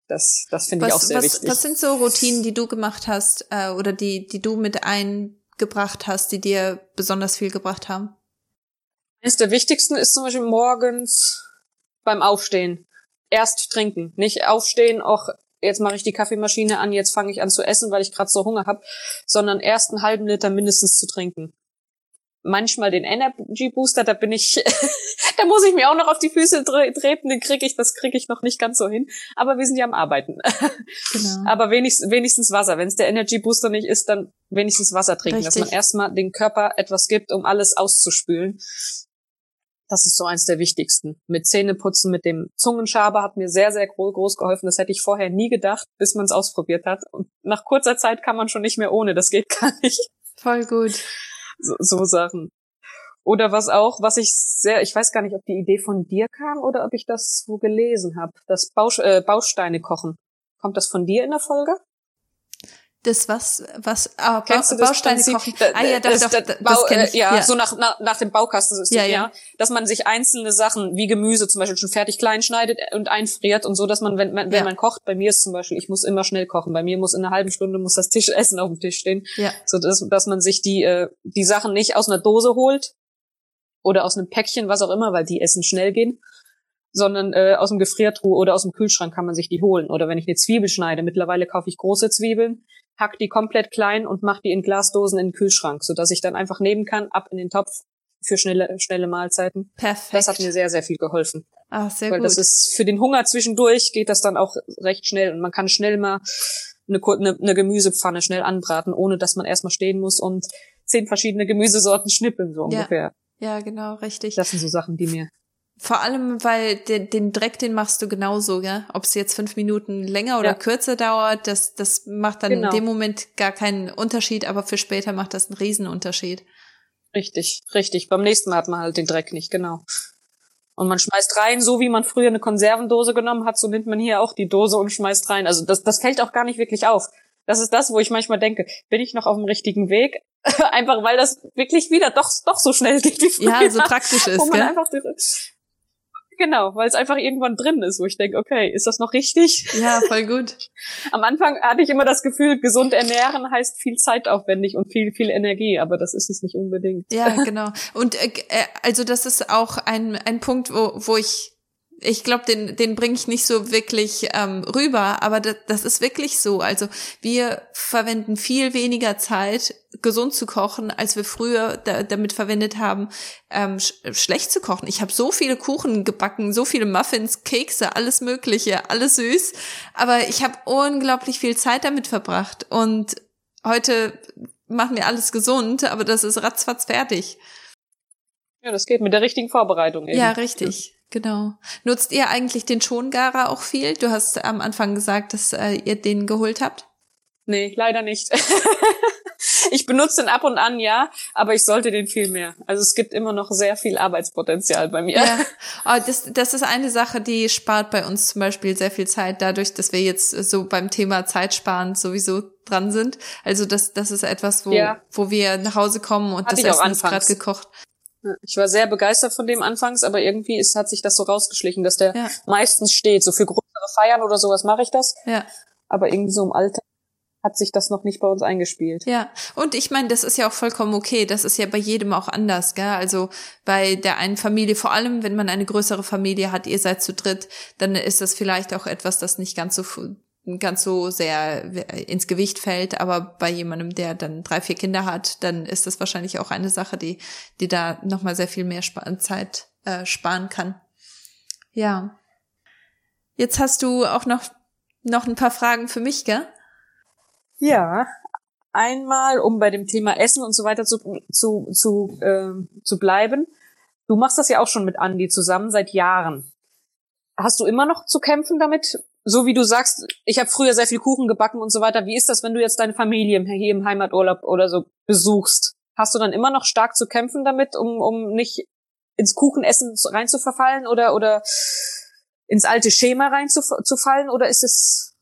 Das, das finde ich auch sehr was, wichtig. Was sind so Routinen, die du gemacht hast äh, oder die, die du mit eingebracht hast, die dir besonders viel gebracht haben? Eines der wichtigsten ist zum Beispiel morgens beim Aufstehen. Erst trinken. Nicht aufstehen, auch jetzt mache ich die Kaffeemaschine an, jetzt fange ich an zu essen, weil ich gerade so Hunger habe, sondern erst einen halben Liter mindestens zu trinken. Manchmal den Energy Booster, da bin ich, da muss ich mir auch noch auf die Füße treten, den kriege ich, das kriege ich noch nicht ganz so hin. Aber wir sind ja am Arbeiten. Genau. Aber wenigstens, wenigstens Wasser. Wenn es der Energy Booster nicht ist, dann wenigstens Wasser trinken, Richtig. dass man erstmal dem Körper etwas gibt, um alles auszuspülen. Das ist so eins der wichtigsten. Mit Zähneputzen, mit dem Zungenschaber hat mir sehr, sehr groß geholfen. Das hätte ich vorher nie gedacht, bis man es ausprobiert hat. Und nach kurzer Zeit kann man schon nicht mehr ohne. Das geht gar nicht. Voll gut. So, so Sachen. Oder was auch, was ich sehr, ich weiß gar nicht, ob die Idee von dir kam oder ob ich das wo gelesen habe. Das Bausch, äh, Bausteine kochen. Kommt das von dir in der Folge? Das was, was, ah, Kennst du ba das Bausteine Prinzip? kochen. Da- Ah ja, das- doch, das das, Bau- ich. äh, Ja, ja. so nach, nach, nach dem Baukastensystem, Ja, ja, ja. Dass man sich einzelne Sachen wie Gemüse zum Beispiel schon fertig klein schneidet und einfriert und so, dass man, wenn, man, wenn Ja. man kocht, bei mir ist zum Beispiel, ich muss immer schnell kochen. Bei mir muss in einer halben Stunde muss das Tischessen auf dem Tisch stehen. ja. So dass, dass man sich die, äh, die Sachen nicht aus einer Dose holt oder aus einem Päckchen, was auch immer, weil die Essen schnell gehen, sondern äh, aus dem Gefriertruhe oder aus dem Kühlschrank kann man sich die holen. Oder wenn ich eine Zwiebel schneide, mittlerweile kaufe ich große Zwiebeln, hack die komplett klein und mache die in Glasdosen in den Kühlschrank, sodass ich dann einfach nehmen kann, ab in den Topf für schnelle, schnelle Mahlzeiten. Perfekt. Das hat mir sehr, sehr viel geholfen. ah, sehr weil gut. das ist für den Hunger zwischendurch geht das dann auch recht schnell und man kann schnell mal eine, eine, eine Gemüsepfanne schnell anbraten, ohne dass man erstmal stehen muss und zehn verschiedene Gemüsesorten schnippeln, so Ja. ungefähr. ja, genau, richtig. Das sind so Sachen, die mir. Vor allem, weil den, den Dreck, den machst du genauso, gell? Ob es jetzt fünf Minuten länger oder Ja. kürzer dauert, das, das macht dann Genau. in dem Moment gar keinen Unterschied, aber für später macht das einen Riesenunterschied. Richtig, richtig. Beim nächsten Mal hat man halt den Dreck nicht, genau. Und man schmeißt rein, so wie man früher eine Konservendose genommen hat, so nimmt man hier auch die Dose und schmeißt rein. Also das, das fällt auch gar nicht wirklich auf. Das ist das, wo ich manchmal denke, bin ich noch auf dem richtigen Weg? einfach weil das wirklich wieder doch, doch so schnell geht wie früher. Ja, so praktisch ist, wo man gell? einfach genau, weil es einfach irgendwann drin ist, wo ich denke, okay, ist das noch richtig? Ja, voll gut. Am Anfang hatte ich immer das Gefühl, gesund ernähren heißt viel zeitaufwendig und viel, viel Energie, aber das ist es nicht unbedingt. Ja, genau. Und äh, äh, also das ist auch ein, ein Punkt, wo, wo ich ich glaube, den, den bringe ich nicht so wirklich ähm, rüber, aber das, das ist wirklich so. Also wir verwenden viel weniger Zeit, gesund zu kochen, als wir früher da, damit verwendet haben, ähm, sch schlecht zu kochen. Ich habe so viele Kuchen gebacken, so viele Muffins, Kekse, alles Mögliche, alles süß, aber ich habe unglaublich viel Zeit damit verbracht und heute machen wir alles gesund, aber das ist ratzfatz fertig. Ja, das geht mit der richtigen Vorbereitung eben. Ja, richtig. Genau. Nutzt ihr eigentlich den Schongarer auch viel? Du hast am Anfang gesagt, dass äh, ihr den geholt habt. Nee, leider nicht. ich benutze den ab und an, ja, aber ich sollte den viel mehr. Also es gibt immer noch sehr viel Arbeitspotenzial bei mir. Ja. Aber das, das ist eine Sache, die spart bei uns zum Beispiel sehr viel Zeit, dadurch, dass wir jetzt so beim Thema Zeitsparen sowieso dran sind. Also das, das ist etwas, wo, Ja. wo wir nach Hause kommen und Hatte das Essen ist gerade gekocht. Ich war sehr begeistert von dem anfangs, aber irgendwie ist, hat sich das so rausgeschlichen, dass der Ja. meistens steht. So für größere Feiern oder sowas mache ich das, Ja. aber irgendwie so im Alter hat sich das noch nicht bei uns eingespielt. Ja, und ich meine, das ist ja auch vollkommen okay. Das ist ja bei jedem auch anders, gell? Also bei der einen Familie, vor allem wenn man eine größere Familie hat, ihr seid zu dritt, dann ist das vielleicht auch etwas, das nicht ganz so ganz so sehr ins Gewicht fällt, aber bei jemandem, der dann drei, vier Kinder hat, dann ist das wahrscheinlich auch eine Sache, die, die da nochmal sehr viel mehr Zeit äh, sparen kann. Ja. Jetzt hast du auch noch, noch ein paar Fragen für mich, gell? Ja, einmal, um bei dem Thema Essen und so weiter zu, zu, zu, ähm, zu bleiben. Du machst das ja auch schon mit Andi zusammen seit Jahren. Hast du immer noch zu kämpfen damit? So wie du sagst, ich habe früher sehr viel Kuchen gebacken und so weiter. Wie ist das, wenn du jetzt deine Familie hier im Heimaturlaub oder so besuchst? Hast du dann immer noch stark zu kämpfen damit, um, um nicht ins Kuchenessen zu- reinzuverfallen oder, oder ins alte Schema reinzufallen? Oder ist es,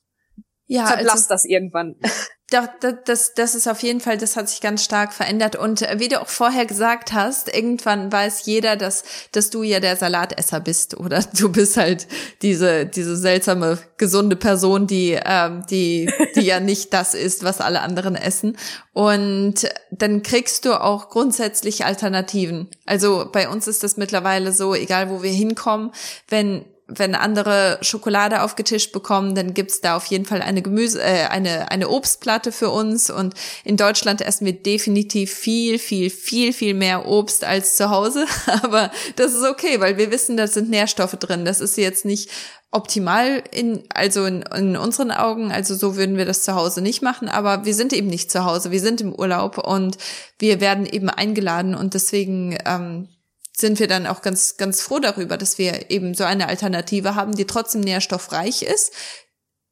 Ja, verblasst das irgendwann? Das, das, das ist auf jeden Fall, das hat sich ganz stark verändert. Und äh, wie du auch vorher gesagt hast, irgendwann weiß jeder, dass, dass du ja der Salatesser bist oder du bist halt diese, diese seltsame, gesunde Person, die, ähm, die, die ja nicht das ist, was alle anderen essen. Und dann kriegst du auch grundsätzlich Alternativen. Also bei uns ist das mittlerweile so, egal wo wir hinkommen, wenn wenn andere Schokolade aufgetischt bekommen, dann gibt's da auf jeden Fall eine Gemüse, äh, eine eine Obstplatte für uns. Und in Deutschland essen wir definitiv viel, viel, viel, viel mehr Obst als zu Hause. Aber das ist okay, weil wir wissen, da sind Nährstoffe drin. Das ist jetzt nicht optimal in also in, in unseren Augen. Also so würden wir das zu Hause nicht machen. Aber wir sind eben nicht zu Hause. Wir sind im Urlaub und wir werden eben eingeladen und deswegen ähm, sind wir dann auch ganz, ganz froh darüber, dass wir eben so eine Alternative haben, die trotzdem nährstoffreich ist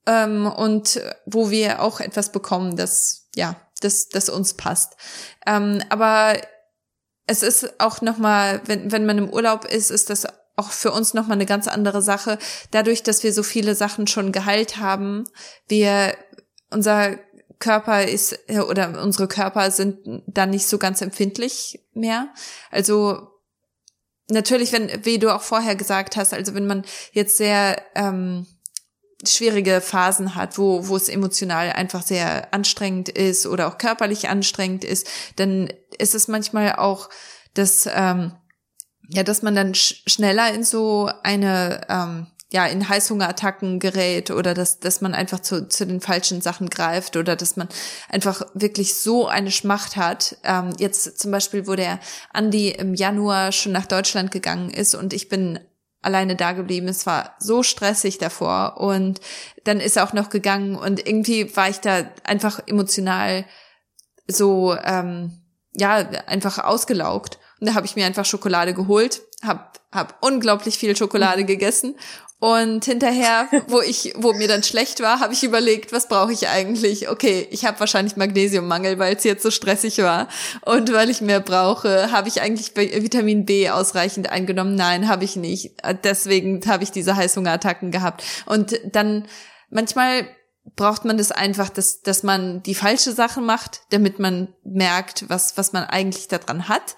ähm, und wo wir auch etwas bekommen, das ja, das, das uns passt. Ähm, aber es ist auch noch mal, wenn, wenn man im Urlaub ist, ist das auch für uns noch mal eine ganz andere Sache. Dadurch, dass wir so viele Sachen schon geheilt haben, wir unser Körper ist oder unsere Körper sind dann nicht so ganz empfindlich mehr. Also natürlich, wenn, wie du auch vorher gesagt hast, also wenn man jetzt sehr ähm, schwierige Phasen hat, wo, wo es emotional einfach sehr anstrengend ist oder auch körperlich anstrengend ist, dann ist es manchmal auch, dass, ähm, ja, dass man dann sch schneller in so eine, ähm, ja, in Heißhungerattacken gerät oder dass, dass man einfach zu, zu den falschen Sachen greift oder dass man einfach wirklich so eine Schmacht hat. Ähm, jetzt zum Beispiel, wo der Andi im Januar schon nach Deutschland gegangen ist und ich bin alleine da geblieben. Es war so stressig davor und dann ist er auch noch gegangen und irgendwie war ich da einfach emotional so ähm, ja einfach ausgelaugt und da habe ich mir einfach Schokolade geholt, hab hab unglaublich viel Schokolade gegessen und hinterher, wo ich, wo mir dann schlecht war, habe ich überlegt, was brauche ich eigentlich? Okay, ich habe wahrscheinlich Magnesiummangel, weil es jetzt so stressig war und weil ich mehr brauche. Habe ich eigentlich Vitamin B ausreichend eingenommen? Nein, habe ich nicht. Deswegen habe ich diese Heißhungerattacken gehabt. Und dann manchmal braucht man das einfach, dass, dass man die falsche Sache macht, damit man merkt, was, was man eigentlich daran hat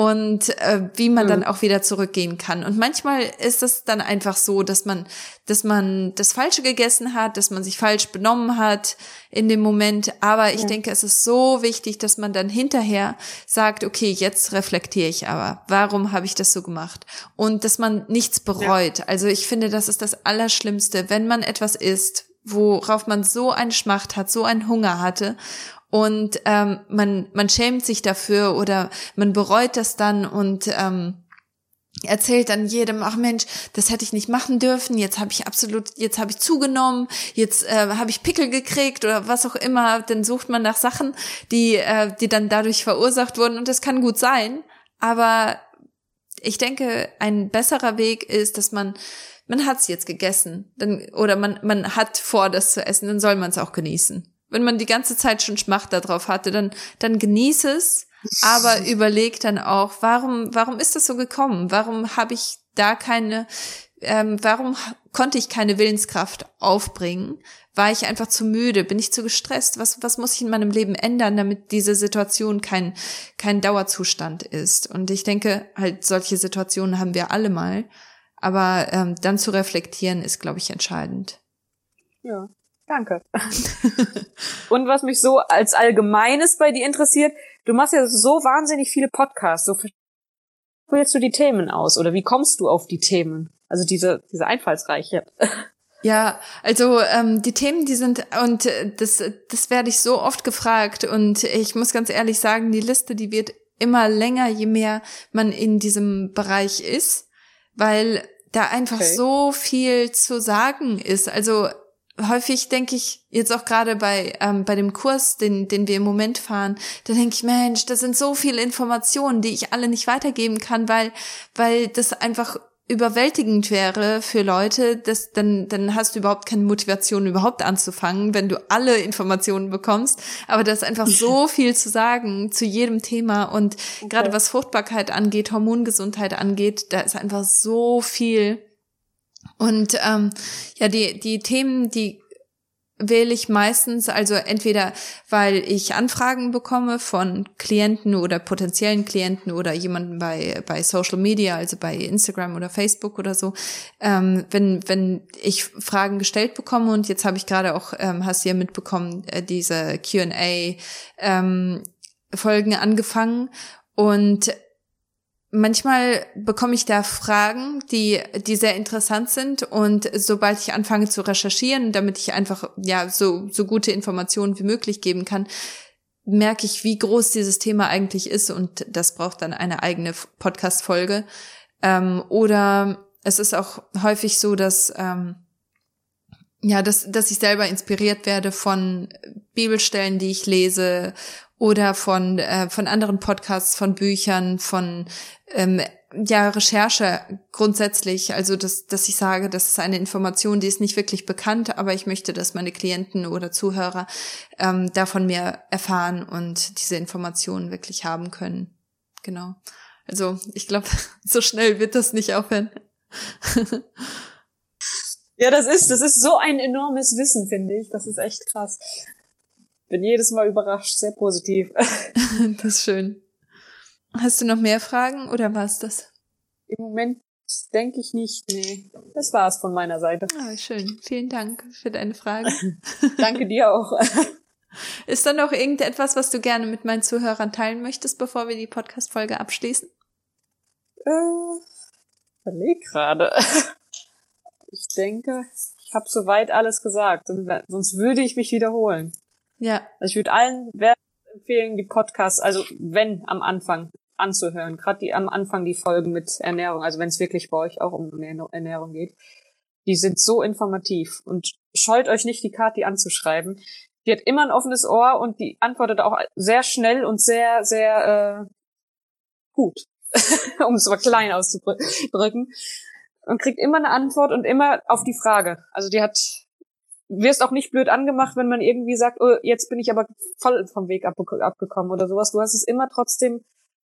und äh, wie man mhm. dann auch wieder zurückgehen kann. Und manchmal ist es dann einfach so, dass man, dass man das Falsche gegessen hat, dass man sich falsch benommen hat in dem Moment. Aber ich ja. denke, es ist so wichtig, dass man dann hinterher sagt, okay, jetzt reflektiere ich aber. Warum habe ich das so gemacht? Und dass man nichts bereut. Ja. Also ich finde, das ist das Allerschlimmste, wenn man etwas isst, worauf man so eine Schmacht hat, so einen Hunger hatte und ähm, man, man schämt sich dafür oder man bereut das dann und ähm, erzählt dann jedem, ach Mensch, das hätte ich nicht machen dürfen, jetzt habe ich absolut, jetzt habe ich zugenommen, jetzt äh, habe ich Pickel gekriegt oder was auch immer, dann sucht man nach Sachen, die, äh, die dann dadurch verursacht wurden. Und das kann gut sein, aber ich denke, ein besserer Weg ist, dass man man hat's jetzt gegessen, dann oder man man hat vor, das zu essen, dann soll man es auch genießen wenn man die ganze Zeit schon Schmacht darauf hatte, dann, dann genieß es, aber überleg dann auch, warum, warum ist das so gekommen? Warum habe ich da keine, ähm, warum konnte ich keine Willenskraft aufbringen? War ich einfach zu müde? Bin ich zu gestresst? Was, was muss ich in meinem Leben ändern, damit diese Situation kein, kein Dauerzustand ist? Und ich denke, halt solche Situationen haben wir alle mal. Aber ähm, dann zu reflektieren ist, glaube ich, entscheidend. Ja. Danke. und was mich so als Allgemeines bei dir interessiert, du machst ja so wahnsinnig viele Podcasts. So wählst du die Themen aus oder wie kommst du auf die Themen? Also diese, diese Einfallsreiche. Ja, also ähm, die Themen, die sind und das, das werde ich so oft gefragt und ich muss ganz ehrlich sagen, die Liste, die wird immer länger, je mehr man in diesem Bereich ist, weil da einfach okay. so viel zu sagen ist. Also häufig denke ich jetzt auch gerade bei ähm, bei dem Kurs, den den wir im Moment fahren, da denke ich, Mensch, das sind so viele Informationen, die ich alle nicht weitergeben kann, weil weil das einfach überwältigend wäre für Leute, das, dann, dann hast du überhaupt keine Motivation, überhaupt anzufangen, wenn du alle Informationen bekommst. Aber da ist einfach so viel zu sagen zu jedem Thema. Und okay. gerade was Fruchtbarkeit angeht, Hormongesundheit angeht, da ist einfach so viel und ähm, ja, die, die Themen, die wähle ich meistens, also entweder weil ich Anfragen bekomme von Klienten oder potenziellen Klienten oder jemanden bei, bei Social Media, also bei Instagram oder Facebook oder so, ähm, wenn, wenn ich Fragen gestellt bekomme und jetzt habe ich gerade auch, ähm, hast du ja mitbekommen, äh, diese QA ähm, Folgen angefangen. Und Manchmal bekomme ich da Fragen, die, die sehr interessant sind und sobald ich anfange zu recherchieren, damit ich einfach, ja, so, so gute Informationen wie möglich geben kann, merke ich, wie groß dieses Thema eigentlich ist und das braucht dann eine eigene Podcast-Folge. Ähm, oder es ist auch häufig so, dass, ähm, ja, dass, dass ich selber inspiriert werde von Bibelstellen, die ich lese oder von, äh, von anderen Podcasts, von Büchern, von ähm, ja, Recherche grundsätzlich. Also, dass, dass ich sage, das ist eine Information, die ist nicht wirklich bekannt, aber ich möchte, dass meine Klienten oder Zuhörer ähm, davon mehr erfahren und diese Informationen wirklich haben können. Genau. Also, ich glaube, so schnell wird das nicht aufhören. ja, das ist, das ist so ein enormes Wissen, finde ich. Das ist echt krass. Bin jedes Mal überrascht, sehr positiv. das ist schön. Hast du noch mehr Fragen oder war's das? Im Moment denke ich nicht. Nee, das war's von meiner Seite. Ah, schön. Vielen Dank für deine Frage. Danke dir auch. Ist da noch irgendetwas, was du gerne mit meinen Zuhörern teilen möchtest, bevor wir die Podcast-Folge abschließen? Äh, überleg gerade. Ich denke, ich habe soweit alles gesagt, sonst würde ich mich wiederholen. Ja. Also ich würde allen empfehlen, die Podcasts, also wenn am Anfang anzuhören, gerade die am Anfang die Folgen mit Ernährung, also wenn es wirklich bei euch auch um Ernährung geht, die sind so informativ und scheut euch nicht, die Kati anzuschreiben. Die hat immer ein offenes Ohr und die antwortet auch sehr schnell und sehr, sehr äh, gut, um es mal klein auszudrücken und kriegt immer eine Antwort und immer auf die Frage. Also die hat, wirst auch nicht blöd angemacht, wenn man irgendwie sagt, oh, jetzt bin ich aber voll vom Weg abgekommen oder sowas. Du hast es immer trotzdem,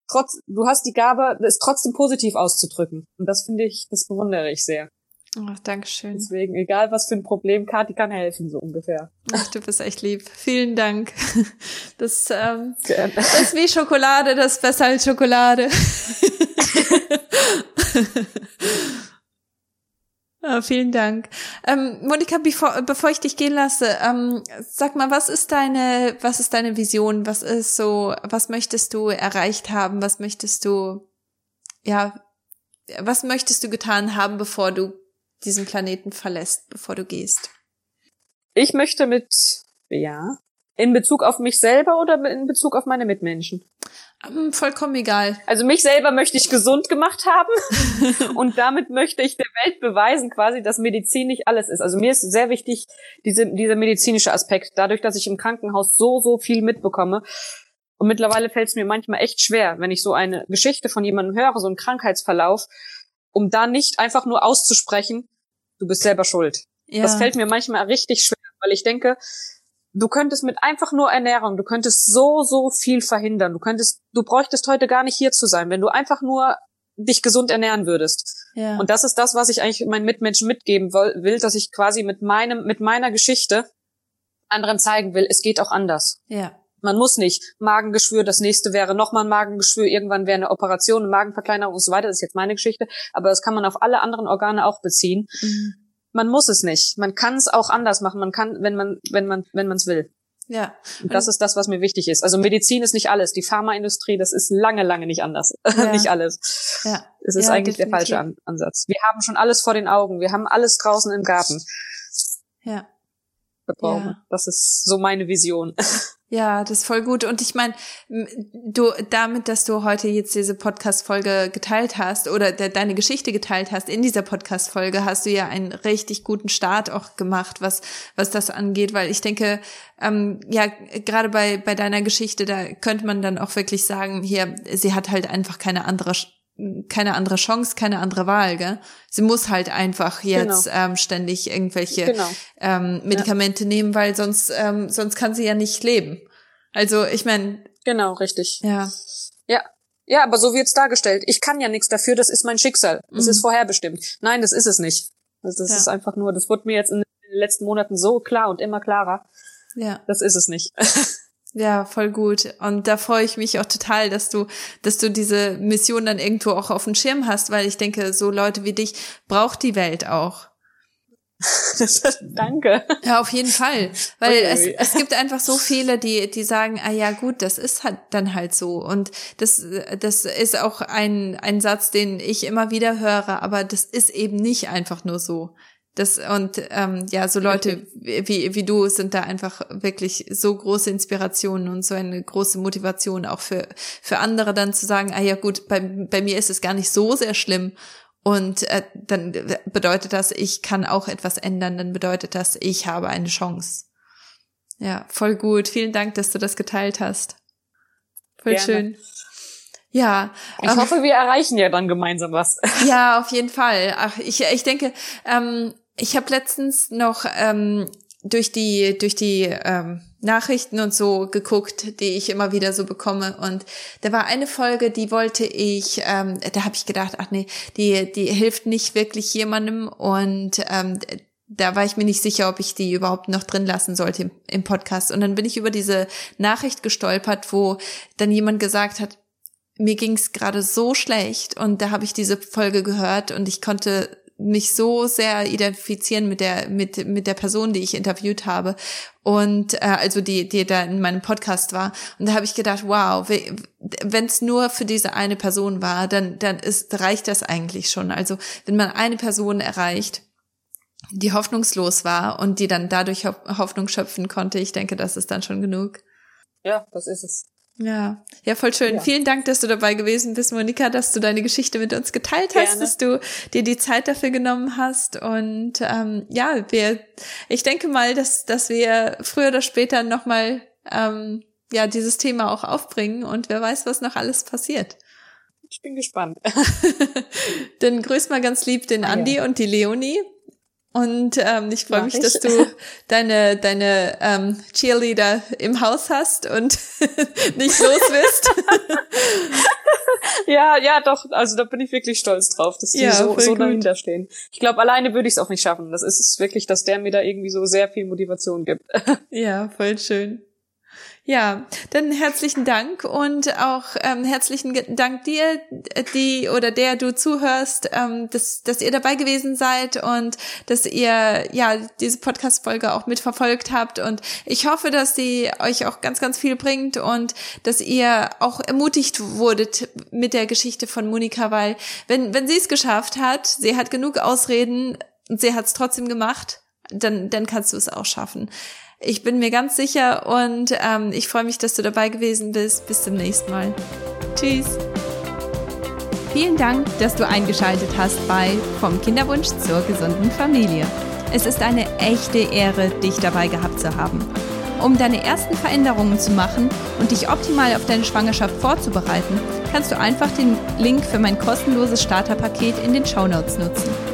trotz, du hast die Gabe, es trotzdem positiv auszudrücken. Und das finde ich, das bewundere ich sehr. Ach, Dankeschön. Deswegen, egal was für ein Problem, Kathi kann helfen, so ungefähr. Ach, du bist echt lieb. Vielen Dank. Das, ähm, das ist wie Schokolade, das ist besser als Schokolade. Oh, vielen Dank. Ähm, Monika, bevor, bevor ich dich gehen lasse, ähm, sag mal, was ist deine, was ist deine Vision? Was ist so, was möchtest du erreicht haben? Was möchtest du, ja, was möchtest du getan haben, bevor du diesen Planeten verlässt, bevor du gehst? Ich möchte mit, ja, in Bezug auf mich selber oder in Bezug auf meine Mitmenschen? Ähm, vollkommen egal. Also mich selber möchte ich gesund gemacht haben und damit möchte ich der Welt beweisen quasi, dass Medizin nicht alles ist. Also mir ist sehr wichtig diese, dieser medizinische Aspekt. Dadurch, dass ich im Krankenhaus so, so viel mitbekomme, und mittlerweile fällt es mir manchmal echt schwer, wenn ich so eine Geschichte von jemandem höre, so einen Krankheitsverlauf, um da nicht einfach nur auszusprechen, du bist selber schuld. Ja. Das fällt mir manchmal richtig schwer, weil ich denke, du könntest mit einfach nur Ernährung, du könntest so, so viel verhindern. Du könntest, du bräuchtest heute gar nicht hier zu sein, wenn du einfach nur dich gesund ernähren würdest. Ja. Und das ist das, was ich eigentlich meinen Mitmenschen mitgeben will, dass ich quasi mit meinem, mit meiner Geschichte anderen zeigen will, es geht auch anders. Ja. Man muss nicht Magengeschwür, das nächste wäre nochmal ein Magengeschwür, irgendwann wäre eine Operation, eine Magenverkleinerung und so weiter. Das ist jetzt meine Geschichte, aber das kann man auf alle anderen Organe auch beziehen. Mhm man muss es nicht. Man kann es auch anders machen. Man kann, wenn man, wenn man, wenn man es will. Ja. Und das ist das, was mir wichtig ist. Also Medizin ist nicht alles. Die Pharmaindustrie, das ist lange, lange nicht anders. Ja. nicht alles. Ja. Es ist ja, eigentlich definitiv. der falsche An Ansatz. Wir haben schon alles vor den Augen. Wir haben alles draußen im Garten. Ja. Ja. Das ist so meine Vision. Ja, das ist voll gut. Und ich meine, du, damit, dass du heute jetzt diese Podcast-Folge geteilt hast oder de deine Geschichte geteilt hast in dieser Podcast-Folge, hast du ja einen richtig guten Start auch gemacht, was, was das angeht, weil ich denke, ähm, ja, gerade bei, bei deiner Geschichte, da könnte man dann auch wirklich sagen, hier, sie hat halt einfach keine andere keine andere Chance, keine andere Wahl, gell? Sie muss halt einfach jetzt genau. ähm, ständig irgendwelche genau. ähm, Medikamente ja. nehmen, weil sonst ähm, sonst kann sie ja nicht leben. Also ich meine. Genau, richtig. Ja. Ja. Ja, aber so wird's dargestellt. Ich kann ja nichts dafür, das ist mein Schicksal. Das mhm. ist vorherbestimmt. Nein, das ist es nicht. Also das ja. ist einfach nur, das wurde mir jetzt in den letzten Monaten so klar und immer klarer. Ja. Das ist es nicht. Ja, voll gut. Und da freue ich mich auch total, dass du, dass du diese Mission dann irgendwo auch auf dem Schirm hast, weil ich denke, so Leute wie dich braucht die Welt auch. Danke. Ja, auf jeden Fall. Weil es, es gibt einfach so viele, die, die sagen, ah ja, gut, das ist halt dann halt so. Und das, das ist auch ein, ein Satz, den ich immer wieder höre, aber das ist eben nicht einfach nur so. Das und ähm, ja, so Leute wie wie du sind da einfach wirklich so große Inspirationen und so eine große Motivation auch für für andere dann zu sagen, ah ja gut, bei bei mir ist es gar nicht so sehr schlimm und äh, dann bedeutet das, ich kann auch etwas ändern, dann bedeutet das, ich habe eine Chance. Ja, voll gut. Vielen Dank, dass du das geteilt hast. Voll Gerne. schön. Ja. Ich ähm, hoffe, wir erreichen ja dann gemeinsam was. Ja, auf jeden Fall. Ach, ich, ich denke, ähm, ich habe letztens noch ähm, durch die durch die ähm, Nachrichten und so geguckt, die ich immer wieder so bekomme. Und da war eine Folge, die wollte ich, ähm, da habe ich gedacht, ach nee, die die hilft nicht wirklich jemandem. Und ähm, da war ich mir nicht sicher, ob ich die überhaupt noch drin lassen sollte im, im Podcast. Und dann bin ich über diese Nachricht gestolpert, wo dann jemand gesagt hat, mir ging es gerade so schlecht. Und da habe ich diese Folge gehört und ich konnte mich so sehr identifizieren mit der mit mit der Person, die ich interviewt habe und äh, also die die da in meinem Podcast war und da habe ich gedacht, wow, wenn es nur für diese eine Person war, dann dann ist reicht das eigentlich schon. Also wenn man eine Person erreicht, die hoffnungslos war und die dann dadurch Hoffnung schöpfen konnte, ich denke, das ist dann schon genug. Ja, das ist es. Ja, ja, voll schön. Ja. Vielen Dank, dass du dabei gewesen bist, Monika, dass du deine Geschichte mit uns geteilt Gerne. hast, dass du dir die Zeit dafür genommen hast. Und ähm, ja, wir, ich denke mal, dass, dass wir früher oder später nochmal ähm, ja, dieses Thema auch aufbringen und wer weiß, was noch alles passiert. Ich bin gespannt. Dann grüß mal ganz lieb den Andi ja. und die Leonie. Und ähm, ich freue mich, ich. dass du deine, deine ähm, Cheerleader im Haus hast und nicht los bist. ja, ja, doch. Also da bin ich wirklich stolz drauf, dass die ja, so, so dahinter stehen. Ich glaube, alleine würde ich es auch nicht schaffen. Das ist es wirklich, dass der mir da irgendwie so sehr viel Motivation gibt. ja, voll schön. Ja, dann herzlichen Dank und auch ähm, herzlichen Dank dir, die oder der du zuhörst, ähm, dass, dass ihr dabei gewesen seid und dass ihr ja diese Podcast-Folge auch mitverfolgt habt. Und ich hoffe, dass sie euch auch ganz, ganz viel bringt und dass ihr auch ermutigt wurdet mit der Geschichte von Monika, weil wenn, wenn sie es geschafft hat, sie hat genug Ausreden und sie hat es trotzdem gemacht, dann, dann kannst du es auch schaffen. Ich bin mir ganz sicher und ähm, ich freue mich, dass du dabei gewesen bist. Bis zum nächsten Mal. Tschüss. Vielen Dank, dass du eingeschaltet hast bei Vom Kinderwunsch zur gesunden Familie. Es ist eine echte Ehre, dich dabei gehabt zu haben. Um deine ersten Veränderungen zu machen und dich optimal auf deine Schwangerschaft vorzubereiten, kannst du einfach den Link für mein kostenloses Starterpaket in den Show Notes nutzen.